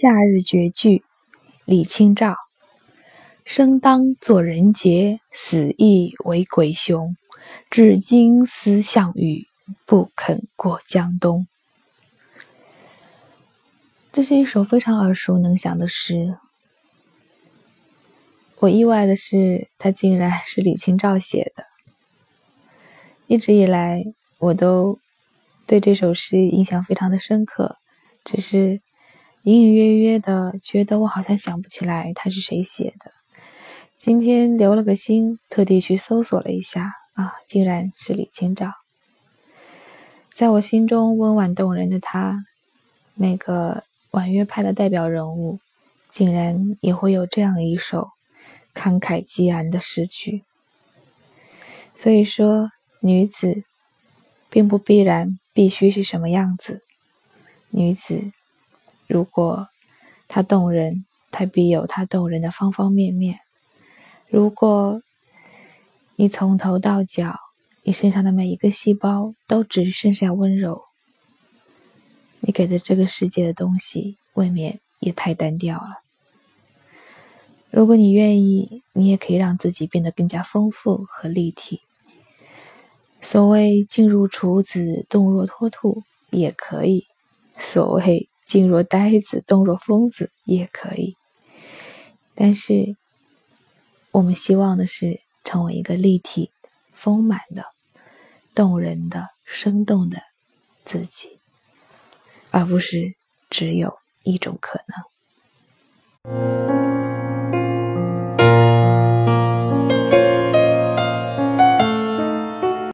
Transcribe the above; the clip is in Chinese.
夏日绝句，李清照。生当作人杰，死亦为鬼雄。至今思项羽，不肯过江东。这是一首非常耳熟能详的诗。我意外的是，它竟然是李清照写的。一直以来，我都对这首诗印象非常的深刻，只是隐隐约约的觉得我好像想不起来它是谁写的。今天留了个心，特地去搜索了一下，啊，竟然是李清照。在我心中温婉动人的她，那个婉约派的代表人物，竟然也会有这样一首。慷慨激昂的诗句，所以说女子并不必然必须是什么样子。女子如果它动人，它必有它动人的方方面面。如果你从头到脚，你身上的每一个细胞都只剩下温柔，你给的这个世界的东西未免也太单调了。如果你愿意，你也可以让自己变得更加丰富和立体。所谓“静如处子，动若脱兔”也可以；所谓“静若呆子，动若疯子”也可以。但是，我们希望的是成为一个立体、丰满的、动人的、生动的自己，而不是只有一种可能。